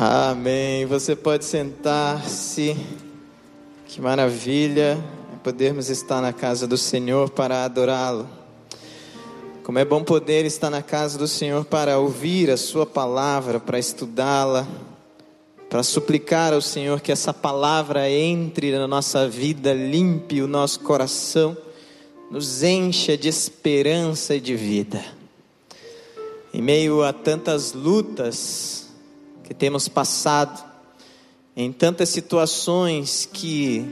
Amém. Você pode sentar-se. Que maravilha podermos estar na casa do Senhor para adorá-lo. Como é bom poder estar na casa do Senhor para ouvir a Sua palavra, para estudá-la, para suplicar ao Senhor que essa palavra entre na nossa vida, limpe o nosso coração, nos encha de esperança e de vida. Em meio a tantas lutas que temos passado, em tantas situações que,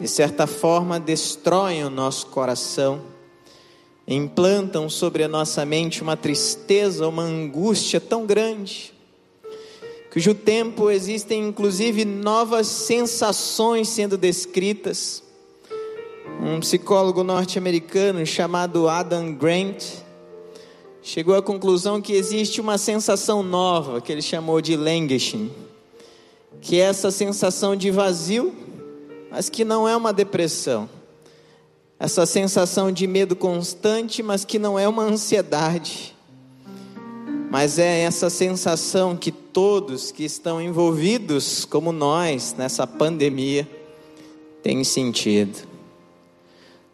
de certa forma, destroem o nosso coração, implantam sobre a nossa mente uma tristeza, uma angústia tão grande, cujo tempo existem inclusive novas sensações sendo descritas. Um psicólogo norte-americano chamado Adam Grant chegou à conclusão que existe uma sensação nova que ele chamou de languishing, que é essa sensação de vazio, mas que não é uma depressão. Essa sensação de medo constante, mas que não é uma ansiedade. Mas é essa sensação que todos que estão envolvidos, como nós, nessa pandemia, têm sentido.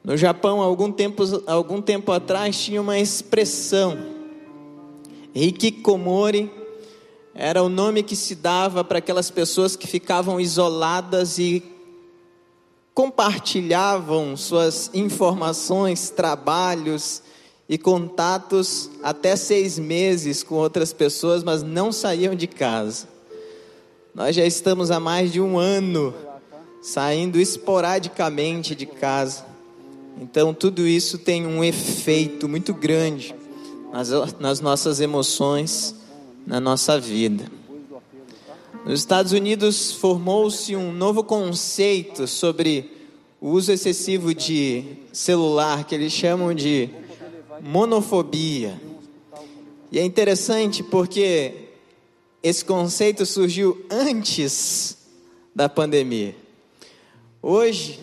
No Japão, algum tempo, algum tempo atrás, tinha uma expressão. Hikikomori era o nome que se dava para aquelas pessoas que ficavam isoladas e compartilhavam suas informações, trabalhos e contatos até seis meses com outras pessoas, mas não saíam de casa. Nós já estamos há mais de um ano saindo esporadicamente de casa. Então, tudo isso tem um efeito muito grande nas, nas nossas emoções, na nossa vida. Nos Estados Unidos formou-se um novo conceito sobre o uso excessivo de celular, que eles chamam de monofobia. E é interessante porque esse conceito surgiu antes da pandemia. Hoje,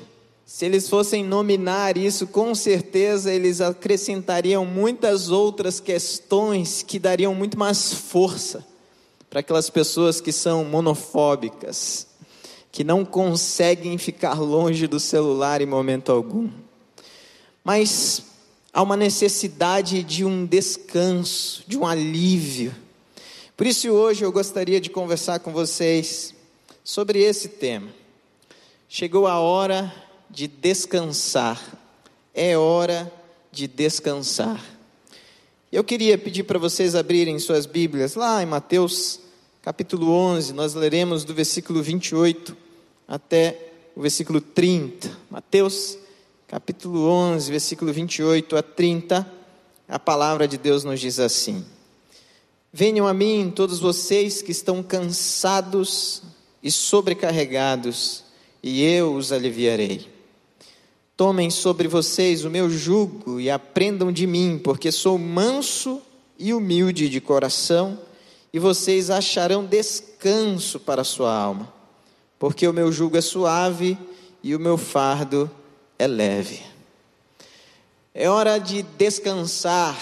se eles fossem nominar isso, com certeza eles acrescentariam muitas outras questões que dariam muito mais força para aquelas pessoas que são monofóbicas, que não conseguem ficar longe do celular em momento algum. Mas há uma necessidade de um descanso, de um alívio. Por isso, hoje eu gostaria de conversar com vocês sobre esse tema. Chegou a hora de descansar. É hora de descansar. Eu queria pedir para vocês abrirem suas Bíblias lá em Mateus capítulo 11, nós leremos do versículo 28 até o versículo 30. Mateus capítulo 11, versículo 28 a 30, a palavra de Deus nos diz assim: Venham a mim todos vocês que estão cansados e sobrecarregados, e eu os aliviarei. Tomem sobre vocês o meu jugo e aprendam de mim, porque sou manso e humilde de coração, e vocês acharão descanso para a sua alma, porque o meu jugo é suave e o meu fardo é leve. É hora de descansar,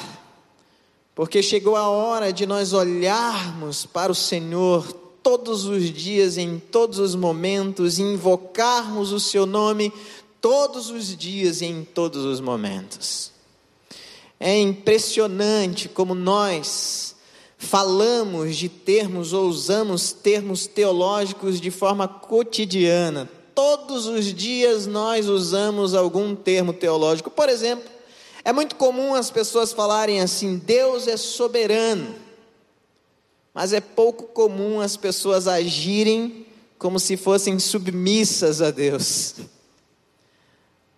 porque chegou a hora de nós olharmos para o Senhor todos os dias, em todos os momentos, invocarmos o Seu nome todos os dias e em todos os momentos. É impressionante como nós falamos de termos ou usamos termos teológicos de forma cotidiana. Todos os dias nós usamos algum termo teológico. Por exemplo, é muito comum as pessoas falarem assim: Deus é soberano. Mas é pouco comum as pessoas agirem como se fossem submissas a Deus.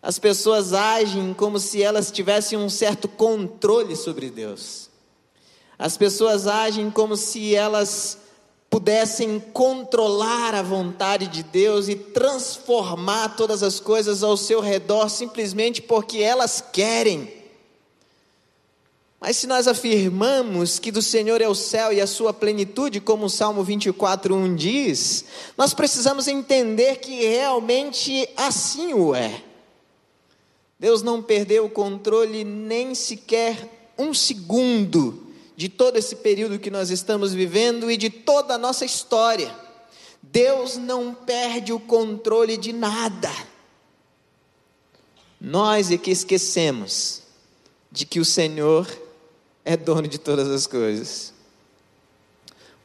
As pessoas agem como se elas tivessem um certo controle sobre Deus. As pessoas agem como se elas pudessem controlar a vontade de Deus e transformar todas as coisas ao seu redor simplesmente porque elas querem. Mas se nós afirmamos que do Senhor é o céu e a sua plenitude, como o Salmo 24:1 diz, nós precisamos entender que realmente assim o é. Deus não perdeu o controle nem sequer um segundo de todo esse período que nós estamos vivendo e de toda a nossa história. Deus não perde o controle de nada. Nós é que esquecemos de que o Senhor é dono de todas as coisas.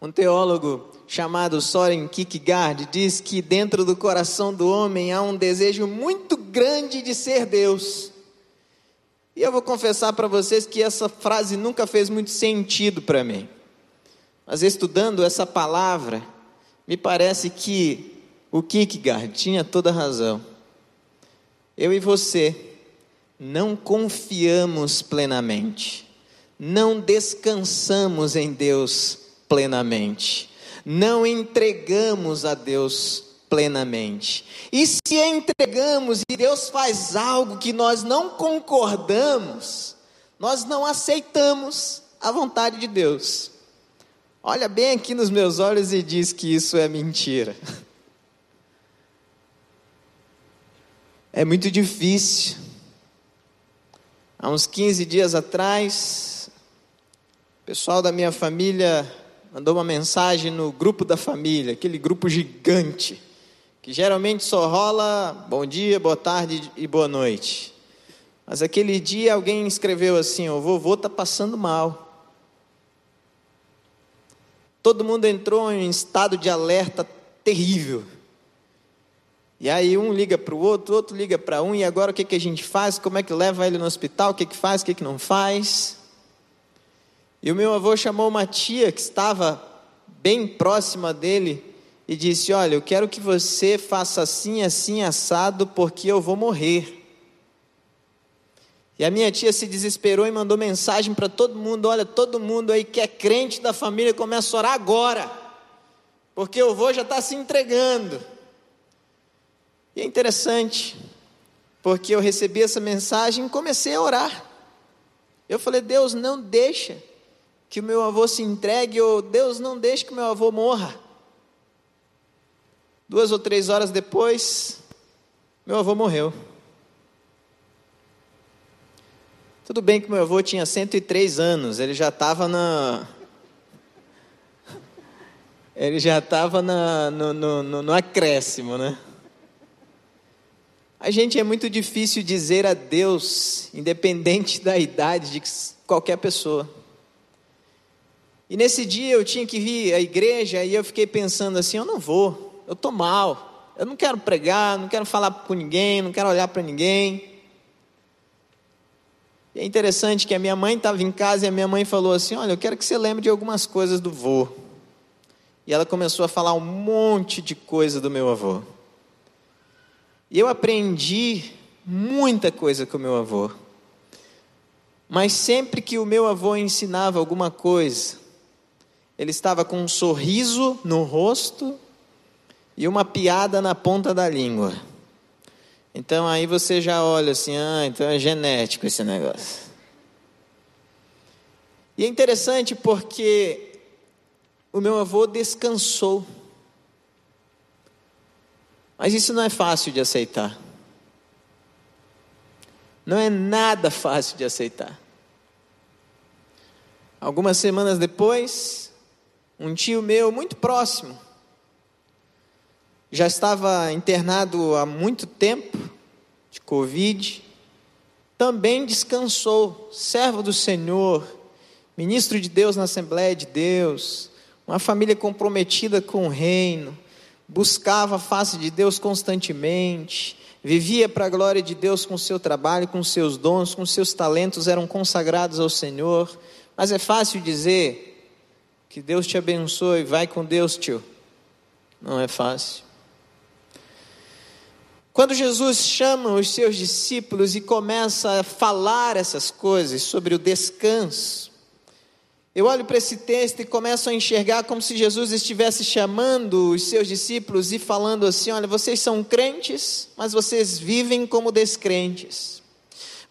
Um teólogo chamado Soren Kierkegaard diz que dentro do coração do homem há um desejo muito grande de ser Deus. E eu vou confessar para vocês que essa frase nunca fez muito sentido para mim. Mas estudando essa palavra, me parece que o Kierkegaard tinha toda razão. Eu e você não confiamos plenamente, não descansamos em Deus plenamente, não entregamos a Deus plenamente. E se entregamos e Deus faz algo que nós não concordamos, nós não aceitamos a vontade de Deus. Olha bem aqui nos meus olhos e diz que isso é mentira. É muito difícil. Há uns 15 dias atrás, o pessoal da minha família mandou uma mensagem no grupo da família, aquele grupo gigante que geralmente só rola bom dia, boa tarde e boa noite. Mas aquele dia alguém escreveu assim: o vovô está passando mal. Todo mundo entrou em um estado de alerta terrível. E aí um liga para o outro, outro liga para um, e agora o que, que a gente faz? Como é que leva ele no hospital? O que, que faz, o que, que não faz? E o meu avô chamou uma tia que estava bem próxima dele e disse: Olha, eu quero que você faça assim, assim, assado, porque eu vou morrer. E a minha tia se desesperou e mandou mensagem para todo mundo: Olha, todo mundo aí que é crente da família começa a orar agora, porque o avô já está se entregando. E é interessante, porque eu recebi essa mensagem e comecei a orar. Eu falei: Deus, não deixa que o meu avô se entregue, ou Deus, não deixe que o meu avô morra. Duas ou três horas depois, meu avô morreu. Tudo bem que meu avô tinha 103 anos, ele já estava na. Ele já estava no, no, no, no acréscimo, né? A gente é muito difícil dizer a Deus, independente da idade de qualquer pessoa. E nesse dia eu tinha que vir à igreja e eu fiquei pensando assim: eu não vou eu estou mal, eu não quero pregar, não quero falar com ninguém, não quero olhar para ninguém. E é interessante que a minha mãe estava em casa e a minha mãe falou assim: Olha, eu quero que você lembre de algumas coisas do vô. E ela começou a falar um monte de coisa do meu avô. E eu aprendi muita coisa com o meu avô. Mas sempre que o meu avô ensinava alguma coisa, ele estava com um sorriso no rosto e uma piada na ponta da língua. Então aí você já olha assim, ah, então é genético esse negócio. E é interessante porque o meu avô descansou. Mas isso não é fácil de aceitar. Não é nada fácil de aceitar. Algumas semanas depois, um tio meu muito próximo, já estava internado há muito tempo de Covid, também descansou, servo do Senhor, ministro de Deus na Assembleia de Deus, uma família comprometida com o reino, buscava a face de Deus constantemente, vivia para a glória de Deus com seu trabalho, com seus dons, com seus talentos, eram consagrados ao Senhor. Mas é fácil dizer que Deus te abençoe, vai com Deus, tio. Não é fácil. Quando Jesus chama os seus discípulos e começa a falar essas coisas sobre o descanso, eu olho para esse texto e começo a enxergar como se Jesus estivesse chamando os seus discípulos e falando assim: olha, vocês são crentes, mas vocês vivem como descrentes.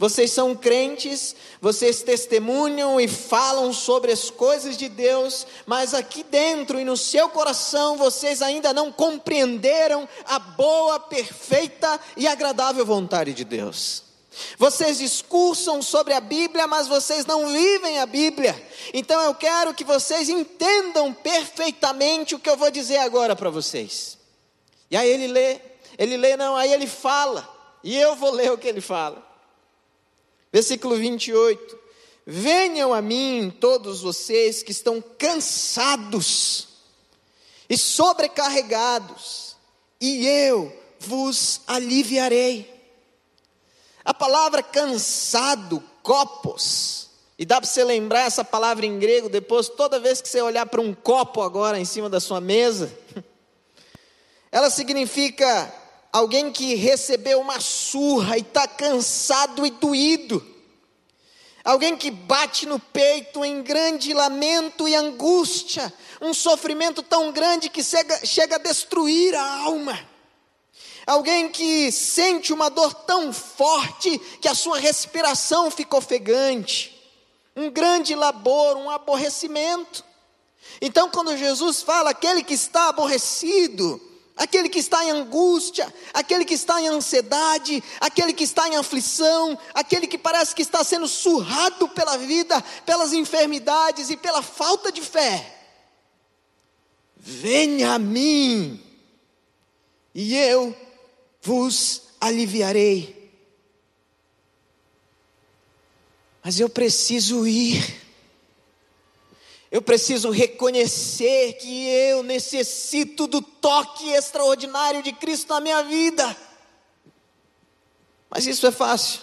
Vocês são crentes, vocês testemunham e falam sobre as coisas de Deus, mas aqui dentro e no seu coração vocês ainda não compreenderam a boa, perfeita e agradável vontade de Deus. Vocês discursam sobre a Bíblia, mas vocês não vivem a Bíblia. Então eu quero que vocês entendam perfeitamente o que eu vou dizer agora para vocês. E aí ele lê, ele lê, não, aí ele fala, e eu vou ler o que ele fala. Versículo 28. Venham a mim todos vocês que estão cansados e sobrecarregados, e eu vos aliviarei. A palavra cansado, copos, e dá para você lembrar essa palavra em grego depois, toda vez que você olhar para um copo agora em cima da sua mesa, ela significa alguém que recebeu uma surra e está cansado e doído. Alguém que bate no peito em grande lamento e angústia, um sofrimento tão grande que chega, chega a destruir a alma. Alguém que sente uma dor tão forte que a sua respiração fica ofegante. Um grande labor, um aborrecimento. Então, quando Jesus fala, aquele que está aborrecido, aquele que está em angústia, aquele que está em ansiedade, aquele que está em aflição, aquele que parece que está sendo surrado pela vida, pelas enfermidades e pela falta de fé. Venha a mim, e eu vos aliviarei. Mas eu preciso ir. Eu preciso reconhecer que eu necessito do toque extraordinário de Cristo na minha vida. Mas isso é fácil.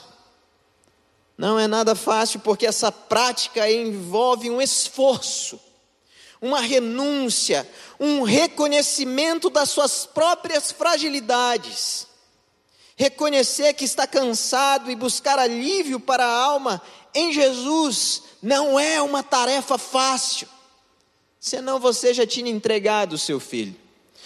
Não é nada fácil, porque essa prática envolve um esforço, uma renúncia, um reconhecimento das suas próprias fragilidades. Reconhecer que está cansado e buscar alívio para a alma em Jesus não é uma tarefa fácil. Senão você já tinha entregado o seu filho.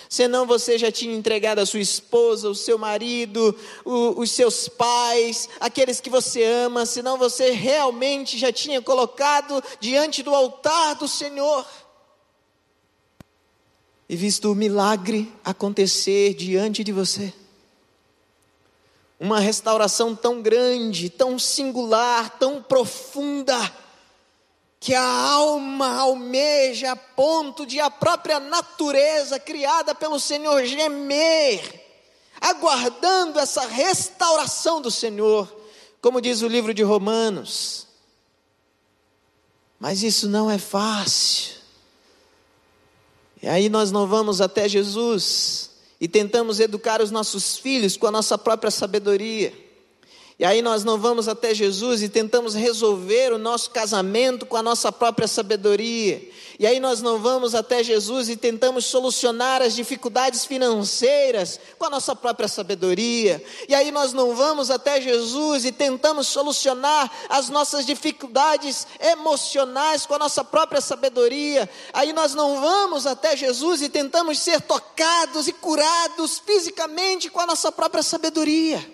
Senão você já tinha entregado a sua esposa, o seu marido, o, os seus pais, aqueles que você ama. Senão você realmente já tinha colocado diante do altar do Senhor. E visto o milagre acontecer diante de você uma restauração tão grande, tão singular, tão profunda, que a alma almeja a ponto de a própria natureza criada pelo Senhor gemer, aguardando essa restauração do Senhor, como diz o livro de Romanos. Mas isso não é fácil. E aí nós não vamos até Jesus e tentamos educar os nossos filhos com a nossa própria sabedoria. E aí nós não vamos até Jesus e tentamos resolver o nosso casamento com a nossa própria sabedoria. E aí nós não vamos até Jesus e tentamos solucionar as dificuldades financeiras com a nossa própria sabedoria. E aí nós não vamos até Jesus e tentamos solucionar as nossas dificuldades emocionais com a nossa própria sabedoria. Aí nós não vamos até Jesus e tentamos ser tocados e curados fisicamente com a nossa própria sabedoria.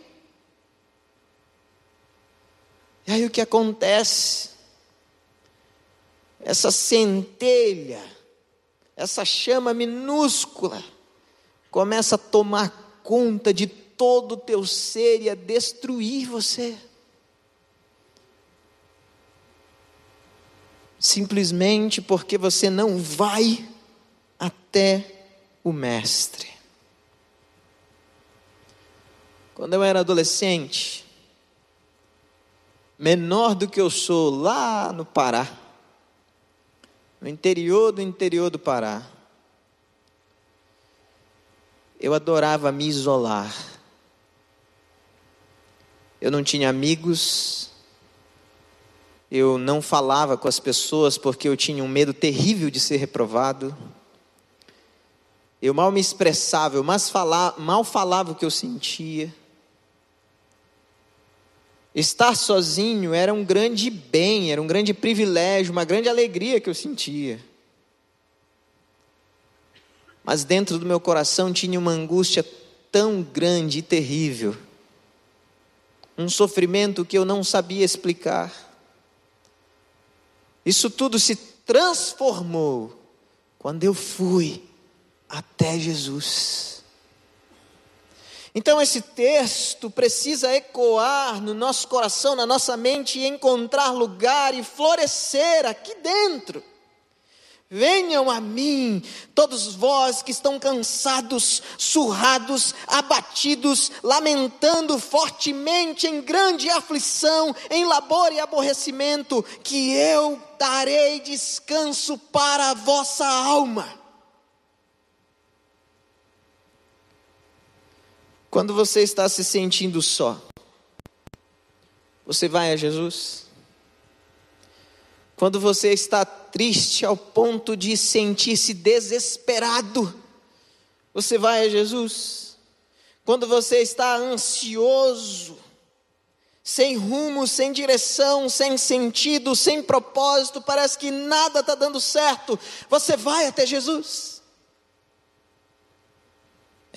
E aí o que acontece? Essa centelha, essa chama minúscula, começa a tomar conta de todo o teu ser e a destruir você. Simplesmente porque você não vai até o Mestre. Quando eu era adolescente, menor do que eu sou lá no Pará, no interior do interior do Pará. Eu adorava me isolar. Eu não tinha amigos, eu não falava com as pessoas porque eu tinha um medo terrível de ser reprovado. Eu mal me expressava, eu mal falava o que eu sentia. Estar sozinho era um grande bem, era um grande privilégio, uma grande alegria que eu sentia. Mas dentro do meu coração tinha uma angústia tão grande e terrível, um sofrimento que eu não sabia explicar. Isso tudo se transformou quando eu fui até Jesus. Então, esse texto precisa ecoar no nosso coração, na nossa mente e encontrar lugar e florescer aqui dentro. Venham a mim, todos vós que estão cansados, surrados, abatidos, lamentando fortemente em grande aflição, em labor e aborrecimento, que eu darei descanso para a vossa alma. Quando você está se sentindo só, você vai a Jesus? Quando você está triste ao ponto de sentir-se desesperado, você vai a Jesus. Quando você está ansioso, sem rumo, sem direção, sem sentido, sem propósito, parece que nada está dando certo, você vai até Jesus.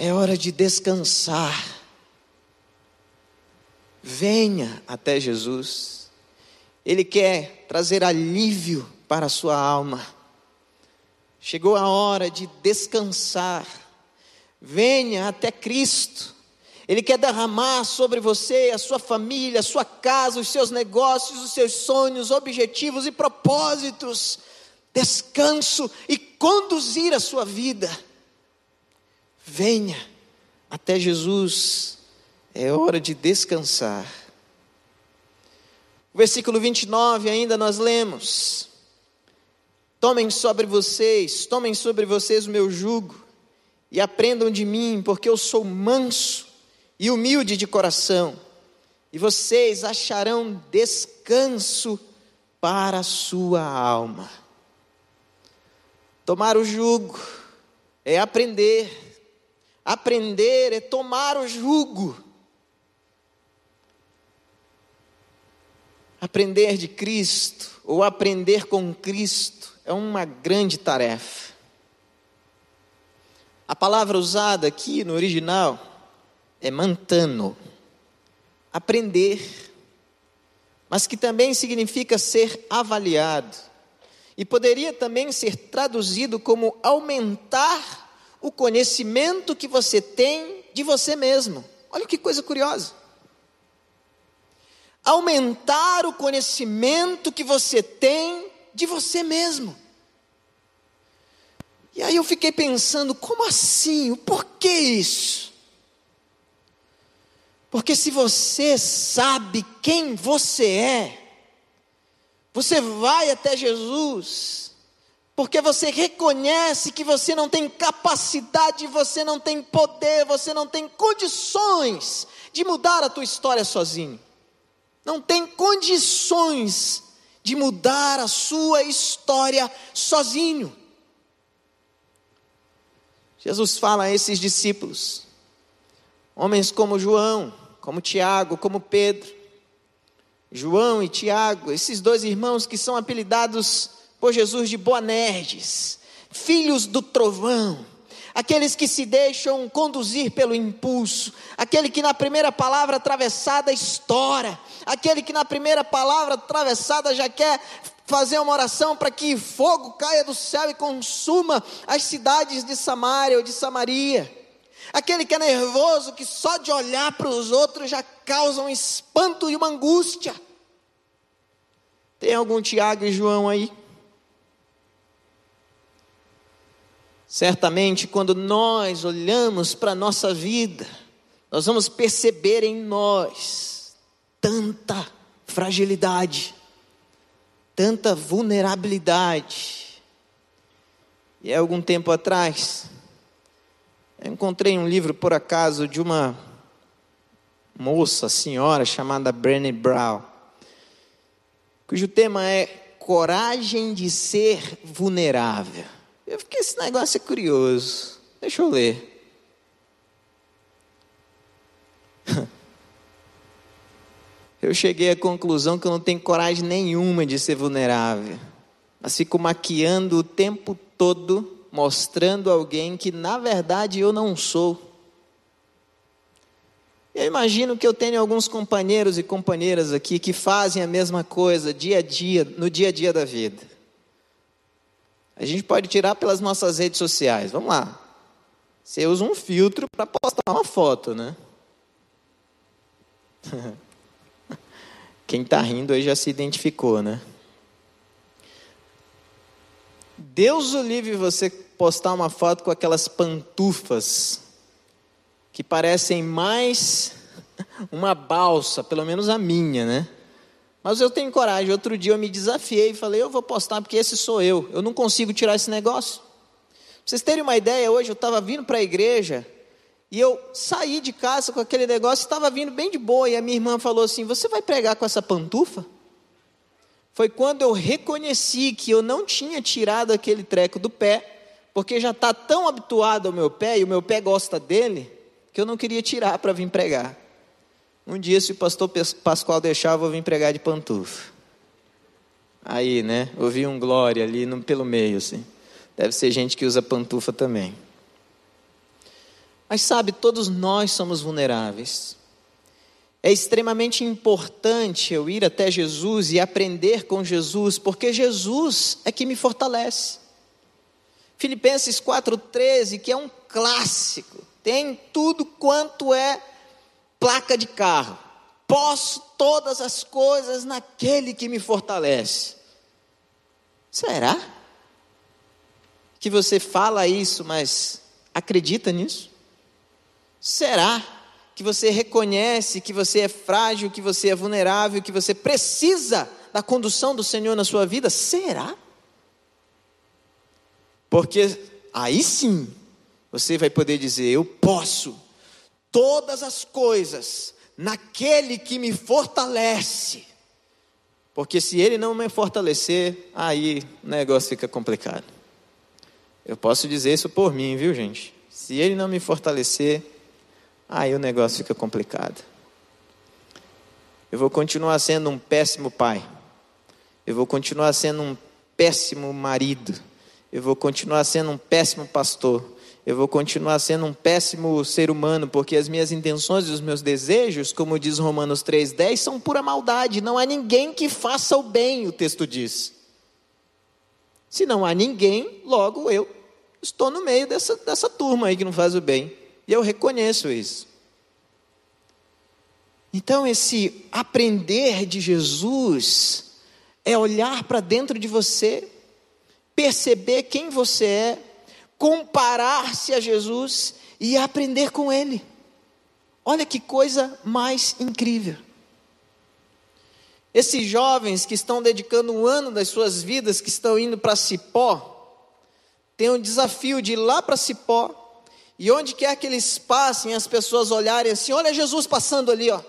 É hora de descansar. Venha até Jesus. Ele quer trazer alívio para a sua alma. Chegou a hora de descansar. Venha até Cristo. Ele quer derramar sobre você, a sua família, a sua casa, os seus negócios, os seus sonhos, objetivos e propósitos. Descanso e conduzir a sua vida. Venha até Jesus. É hora de descansar. Versículo 29 ainda nós lemos: Tomem sobre vocês, tomem sobre vocês o meu jugo e aprendam de mim, porque eu sou manso e humilde de coração, e vocês acharão descanso para a sua alma. Tomar o jugo é aprender, aprender é tomar o jugo. Aprender de Cristo, ou aprender com Cristo, é uma grande tarefa. A palavra usada aqui no original é mantano, aprender, mas que também significa ser avaliado, e poderia também ser traduzido como aumentar o conhecimento que você tem de você mesmo. Olha que coisa curiosa. Aumentar o conhecimento que você tem de você mesmo. E aí eu fiquei pensando, como assim? O porquê isso? Porque se você sabe quem você é, você vai até Jesus, porque você reconhece que você não tem capacidade, você não tem poder, você não tem condições de mudar a tua história sozinho. Não tem condições de mudar a sua história sozinho. Jesus fala a esses discípulos, homens como João, como Tiago, como Pedro, João e Tiago, esses dois irmãos que são apelidados por Jesus de Boanerges, filhos do trovão, aqueles que se deixam conduzir pelo impulso, aquele que na primeira palavra atravessada estoura, aquele que na primeira palavra atravessada já quer fazer uma oração para que fogo caia do céu e consuma as cidades de Samaria ou de Samaria. Aquele que é nervoso, que só de olhar para os outros já causa um espanto e uma angústia. Tem algum Tiago e João aí? Certamente, quando nós olhamos para a nossa vida, nós vamos perceber em nós tanta fragilidade, tanta vulnerabilidade. E há algum tempo atrás, eu encontrei um livro, por acaso, de uma moça, senhora, chamada Brené Brown, cujo tema é Coragem de Ser Vulnerável. Eu fiquei, esse negócio é curioso. Deixa eu ler. eu cheguei à conclusão que eu não tenho coragem nenhuma de ser vulnerável. Mas fico maquiando o tempo todo, mostrando alguém que na verdade eu não sou. Eu imagino que eu tenho alguns companheiros e companheiras aqui que fazem a mesma coisa dia a dia, no dia a dia da vida. A gente pode tirar pelas nossas redes sociais. Vamos lá. Você usa um filtro para postar uma foto, né? Quem está rindo aí já se identificou, né? Deus o livre você postar uma foto com aquelas pantufas que parecem mais uma balsa, pelo menos a minha, né? Mas eu tenho coragem. Outro dia eu me desafiei e falei: eu vou postar porque esse sou eu. Eu não consigo tirar esse negócio. Pra vocês terem uma ideia, hoje eu estava vindo para a igreja e eu saí de casa com aquele negócio, estava vindo bem de boa, e a minha irmã falou assim: Você vai pregar com essa pantufa? Foi quando eu reconheci que eu não tinha tirado aquele treco do pé, porque já está tão habituado ao meu pé, e o meu pé gosta dele, que eu não queria tirar para vir pregar. Um dia, se o pastor Pascoal deixar, eu vou vir pregar de pantufa. Aí, né? Ouvi um glória ali no, pelo meio, assim. Deve ser gente que usa pantufa também. Mas sabe, todos nós somos vulneráveis. É extremamente importante eu ir até Jesus e aprender com Jesus, porque Jesus é que me fortalece. Filipenses 4,13, que é um clássico, tem tudo quanto é placa de carro. Posso todas as coisas naquele que me fortalece. Será? Que você fala isso, mas acredita nisso? Será que você reconhece que você é frágil, que você é vulnerável, que você precisa da condução do Senhor na sua vida? Será? Porque aí sim você vai poder dizer: Eu posso todas as coisas naquele que me fortalece. Porque se ele não me fortalecer, aí o negócio fica complicado. Eu posso dizer isso por mim, viu, gente? Se ele não me fortalecer, aí o negócio fica complicado. Eu vou continuar sendo um péssimo pai. Eu vou continuar sendo um péssimo marido. Eu vou continuar sendo um péssimo pastor. Eu vou continuar sendo um péssimo ser humano, porque as minhas intenções e os meus desejos, como diz Romanos 3,10, são pura maldade. Não há ninguém que faça o bem, o texto diz. Se não há ninguém, logo eu estou no meio dessa, dessa turma aí que não faz o bem. E eu reconheço isso. Então, esse aprender de Jesus é olhar para dentro de você, perceber quem você é, comparar-se a Jesus e aprender com Ele. Olha que coisa mais incrível. Esses jovens que estão dedicando um ano das suas vidas, que estão indo para Cipó, têm um desafio de ir lá para Cipó e onde quer que eles passem, as pessoas olharem assim: olha Jesus passando ali, ó.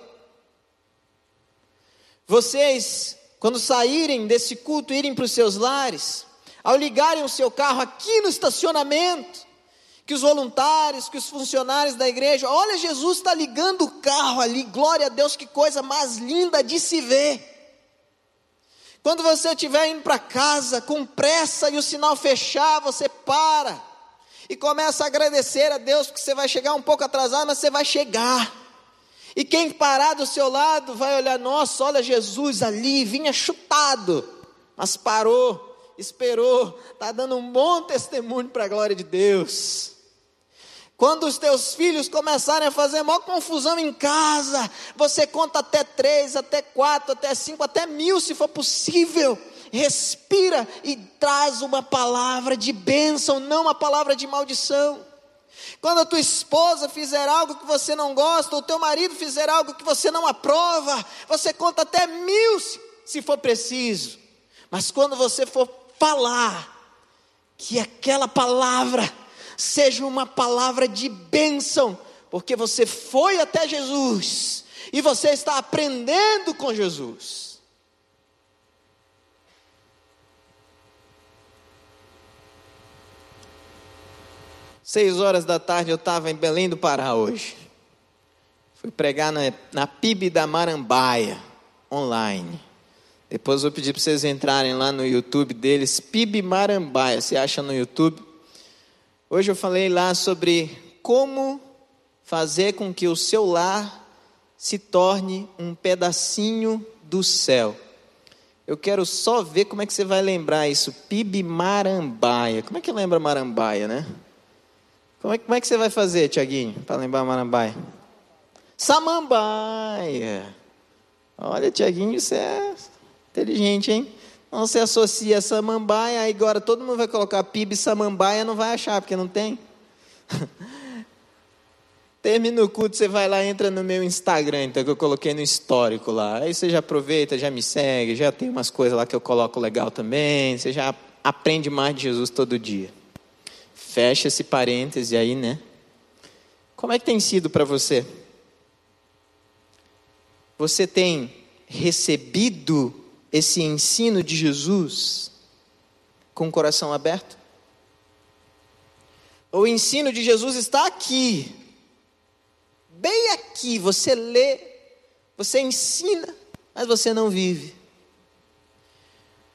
Vocês, quando saírem desse culto, irem para os seus lares, ao ligarem o seu carro aqui no estacionamento, que os voluntários, que os funcionários da igreja, olha, Jesus está ligando o carro ali, glória a Deus, que coisa mais linda de se ver. Quando você estiver indo para casa com pressa e o sinal fechar, você para e começa a agradecer a Deus, porque você vai chegar um pouco atrasado, mas você vai chegar. E quem parar do seu lado vai olhar, nossa, olha Jesus ali, vinha chutado, mas parou, esperou, está dando um bom testemunho para a glória de Deus. Quando os teus filhos começarem a fazer maior confusão em casa, você conta até três, até quatro, até cinco, até mil, se for possível respira e traz uma palavra de bênção, não uma palavra de maldição. Quando a tua esposa fizer algo que você não gosta, ou o teu marido fizer algo que você não aprova, você conta até mil se for preciso. Mas quando você for falar, que aquela palavra seja uma palavra de bênção, porque você foi até Jesus e você está aprendendo com Jesus. Seis horas da tarde eu estava em Belém do Pará hoje. Fui pregar na, na PIB da Marambaia, online. Depois vou pedir para vocês entrarem lá no YouTube deles, PIB Marambaia, você acha no YouTube. Hoje eu falei lá sobre como fazer com que o seu lar se torne um pedacinho do céu. Eu quero só ver como é que você vai lembrar isso, PIB Marambaia. Como é que lembra Marambaia, né? Como é, como é que você vai fazer, Tiaguinho, para lembrar Marambaia? Samambaia. Olha, Tiaguinho, você é inteligente, hein? Não se associa a samambaia, aí agora todo mundo vai colocar PIB samambaia, não vai achar, porque não tem. Termina o culto, você vai lá, entra no meu Instagram, então que eu coloquei no histórico lá. Aí você já aproveita, já me segue, já tem umas coisas lá que eu coloco legal também. Você já aprende mais de Jesus todo dia. Fecha esse parêntese aí, né? Como é que tem sido para você? Você tem recebido esse ensino de Jesus com o coração aberto? O ensino de Jesus está aqui, bem aqui. Você lê, você ensina, mas você não vive.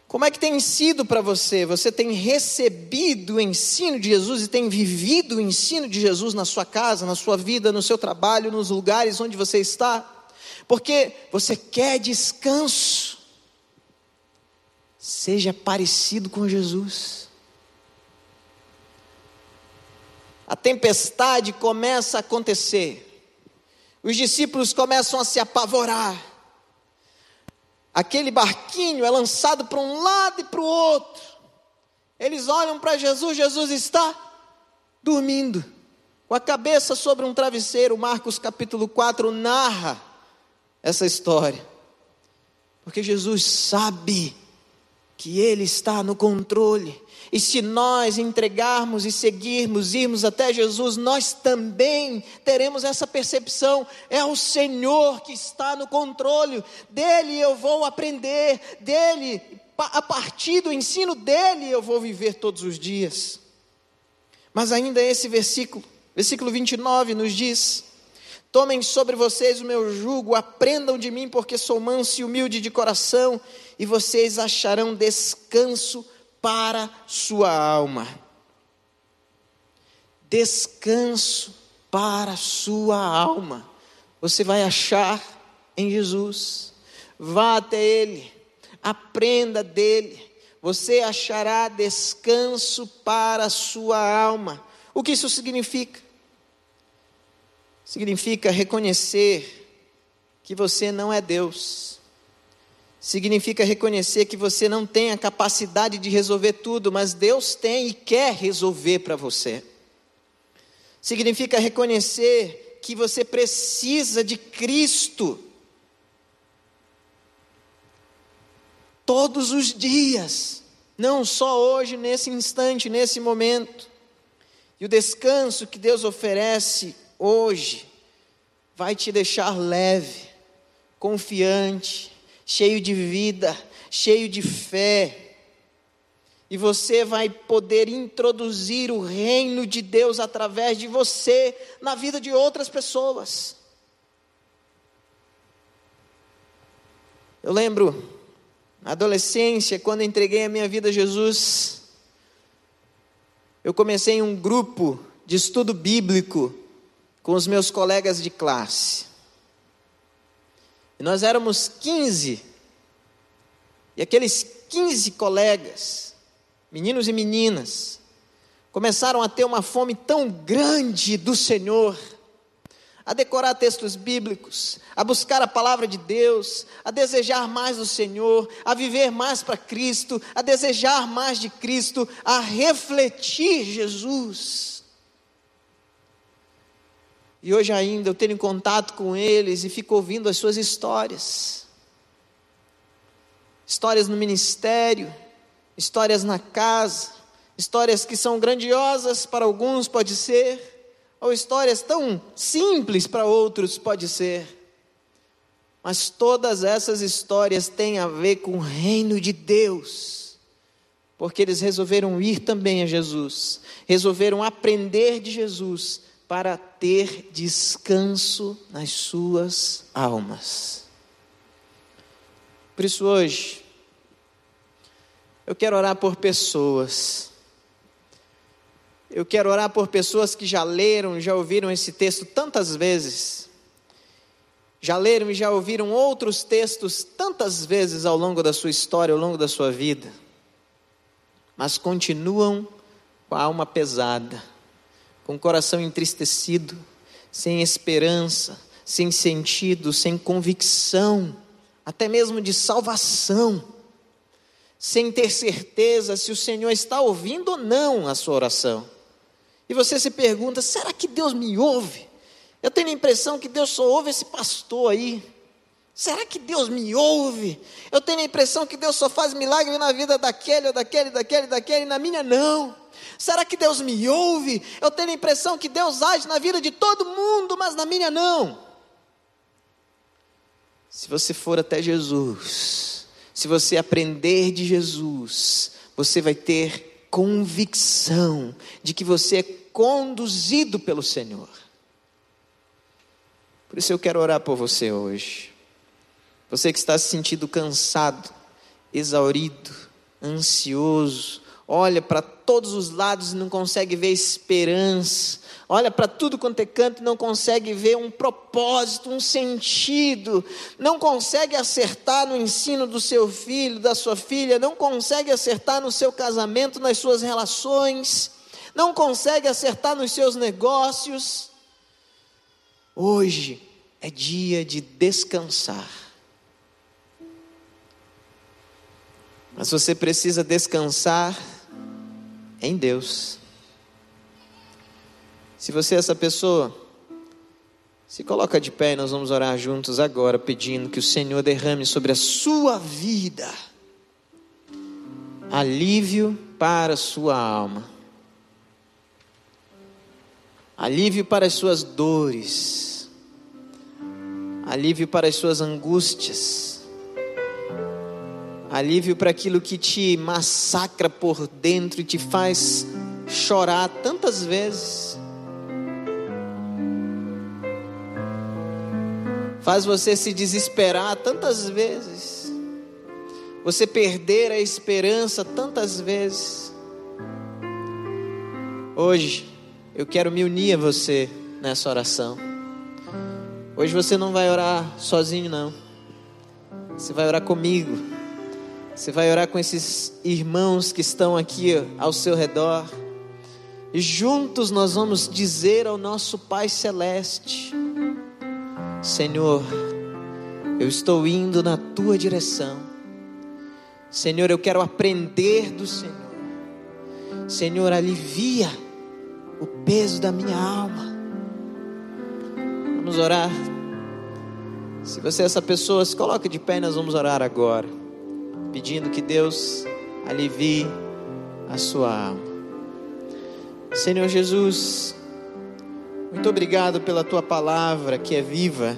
Como é que tem sido para você? Você tem recebido o ensino de Jesus e tem vivido o ensino de Jesus na sua casa, na sua vida, no seu trabalho, nos lugares onde você está? Porque você quer descanso. Seja parecido com Jesus. A tempestade começa a acontecer. Os discípulos começam a se apavorar. Aquele barquinho é lançado para um lado e para o outro. Eles olham para Jesus, Jesus está dormindo, com a cabeça sobre um travesseiro. Marcos capítulo 4 narra essa história. Porque Jesus sabe que Ele está no controle. E se nós entregarmos e seguirmos, irmos até Jesus, nós também teremos essa percepção: é o Senhor que está no controle, dele eu vou aprender, dele, a partir do ensino dele eu vou viver todos os dias. Mas ainda esse versículo, versículo 29 nos diz: Tomem sobre vocês o meu jugo, aprendam de mim, porque sou manso e humilde de coração, e vocês acharão descanso para sua alma. Descanso para sua alma. Você vai achar em Jesus. Vá até Ele, aprenda dele. Você achará descanso para sua alma. O que isso significa? Significa reconhecer que você não é Deus. Significa reconhecer que você não tem a capacidade de resolver tudo, mas Deus tem e quer resolver para você. Significa reconhecer que você precisa de Cristo. Todos os dias, não só hoje, nesse instante, nesse momento. E o descanso que Deus oferece hoje vai te deixar leve, confiante, cheio de vida, cheio de fé. E você vai poder introduzir o reino de Deus através de você na vida de outras pessoas. Eu lembro, na adolescência, quando entreguei a minha vida a Jesus, eu comecei um grupo de estudo bíblico com os meus colegas de classe. E nós éramos 15. E aqueles 15 colegas, meninos e meninas, começaram a ter uma fome tão grande do Senhor, a decorar textos bíblicos, a buscar a palavra de Deus, a desejar mais do Senhor, a viver mais para Cristo, a desejar mais de Cristo, a refletir Jesus. E hoje ainda eu tenho contato com eles e fico ouvindo as suas histórias. Histórias no ministério, histórias na casa, histórias que são grandiosas para alguns, pode ser, ou histórias tão simples para outros, pode ser. Mas todas essas histórias têm a ver com o reino de Deus, porque eles resolveram ir também a Jesus, resolveram aprender de Jesus para ter descanso nas suas almas. Por isso, hoje, eu quero orar por pessoas. Eu quero orar por pessoas que já leram, já ouviram esse texto tantas vezes. Já leram e já ouviram outros textos tantas vezes ao longo da sua história, ao longo da sua vida. Mas continuam com a alma pesada com o coração entristecido, sem esperança, sem sentido, sem convicção, até mesmo de salvação, sem ter certeza se o Senhor está ouvindo ou não a sua oração. E você se pergunta: será que Deus me ouve? Eu tenho a impressão que Deus só ouve esse pastor aí. Será que Deus me ouve? Eu tenho a impressão que Deus só faz milagre na vida daquele, ou daquele, daquele, daquele, na minha não. Será que Deus me ouve? Eu tenho a impressão que Deus age na vida de todo mundo, mas na minha não. Se você for até Jesus, se você aprender de Jesus, você vai ter convicção de que você é conduzido pelo Senhor. Por isso eu quero orar por você hoje. Você que está se sentindo cansado, exaurido, ansioso, olha para todos os lados e não consegue ver esperança, olha para tudo quanto é canto e não consegue ver um propósito, um sentido, não consegue acertar no ensino do seu filho, da sua filha, não consegue acertar no seu casamento, nas suas relações, não consegue acertar nos seus negócios. Hoje é dia de descansar. Mas você precisa descansar em Deus. Se você é essa pessoa, se coloca de pé e nós vamos orar juntos agora, pedindo que o Senhor derrame sobre a sua vida alívio para a sua alma, alívio para as suas dores, alívio para as suas angústias alívio para aquilo que te massacra por dentro e te faz chorar tantas vezes. Faz você se desesperar tantas vezes. Você perder a esperança tantas vezes. Hoje, eu quero me unir a você nessa oração. Hoje você não vai orar sozinho, não. Você vai orar comigo. Você vai orar com esses irmãos que estão aqui ao seu redor. E juntos nós vamos dizer ao nosso Pai Celeste: Senhor, eu estou indo na tua direção. Senhor, eu quero aprender do Senhor. Senhor, alivia o peso da minha alma. Vamos orar. Se você é essa pessoa, se coloque de pé nós vamos orar agora pedindo que Deus alivie a sua alma. Senhor Jesus, muito obrigado pela tua palavra que é viva.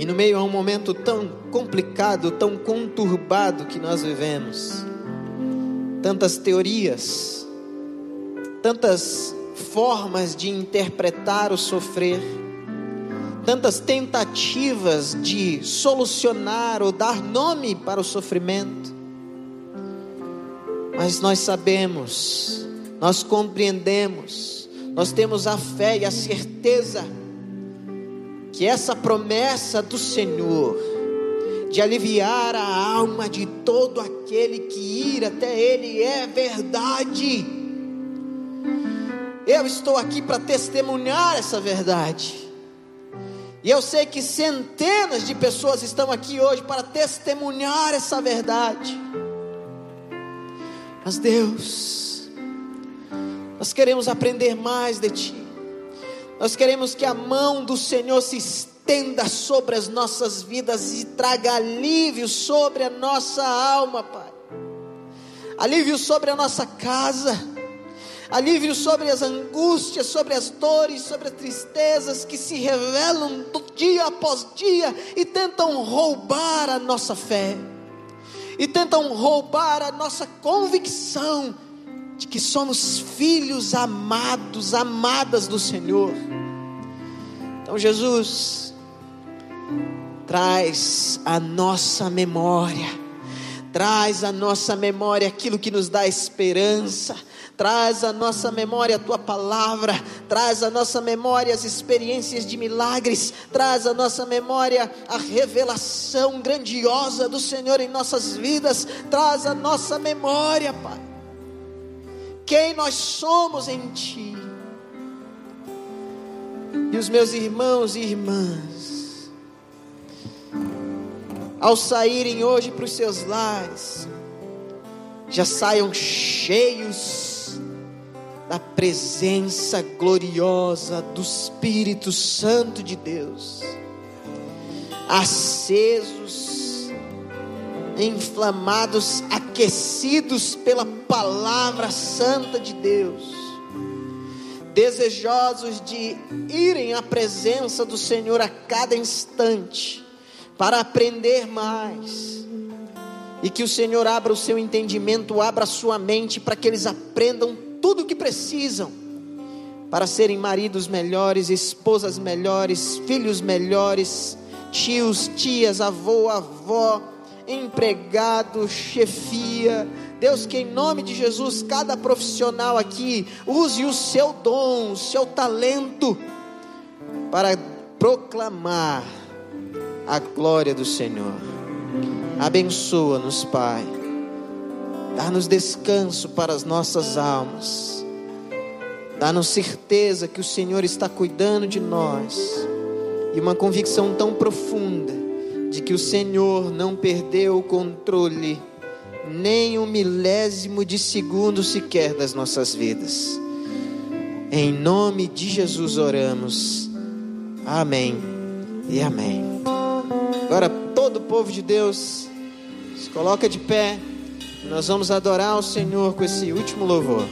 E no meio a um momento tão complicado, tão conturbado que nós vivemos, tantas teorias, tantas formas de interpretar o sofrer, tantas tentativas de solucionar ou dar nome para o sofrimento. Mas nós sabemos, nós compreendemos, nós temos a fé e a certeza que essa promessa do Senhor de aliviar a alma de todo aquele que ir até Ele é verdade. Eu estou aqui para testemunhar essa verdade. E eu sei que centenas de pessoas estão aqui hoje para testemunhar essa verdade. Mas Deus, nós queremos aprender mais de Ti. Nós queremos que a mão do Senhor se estenda sobre as nossas vidas e traga alívio sobre a nossa alma, Pai. Alívio sobre a nossa casa alívio sobre as angústias, sobre as dores, sobre as tristezas que se revelam dia após dia e tentam roubar a nossa fé, e tentam roubar a nossa convicção de que somos filhos amados, amadas do Senhor. Então, Jesus, traz a nossa memória, traz a nossa memória aquilo que nos dá esperança, traz à nossa memória a tua palavra, traz à nossa memória as experiências de milagres, traz à nossa memória a revelação grandiosa do Senhor em nossas vidas, traz à nossa memória, Pai, quem nós somos em Ti. E os meus irmãos e irmãs, ao saírem hoje para os seus lares, já saiam cheios da presença gloriosa do Espírito Santo de Deus, acesos, inflamados, aquecidos pela palavra santa de Deus, desejosos de irem à presença do Senhor a cada instante, para aprender mais e que o Senhor abra o seu entendimento, abra a sua mente para que eles aprendam tudo o que precisam para serem maridos melhores, esposas melhores, filhos melhores, tios, tias, avô, avó, empregado, chefia. Deus, que em nome de Jesus, cada profissional aqui use o seu dom, o seu talento para proclamar a glória do Senhor. Abençoa-nos, Pai. Dá-nos descanso para as nossas almas. Dá-nos certeza que o Senhor está cuidando de nós. E uma convicção tão profunda de que o Senhor não perdeu o controle nem um milésimo de segundo sequer das nossas vidas. Em nome de Jesus oramos. Amém e amém. Agora todo o povo de Deus se coloca de pé. Nós vamos adorar o Senhor com esse último louvor.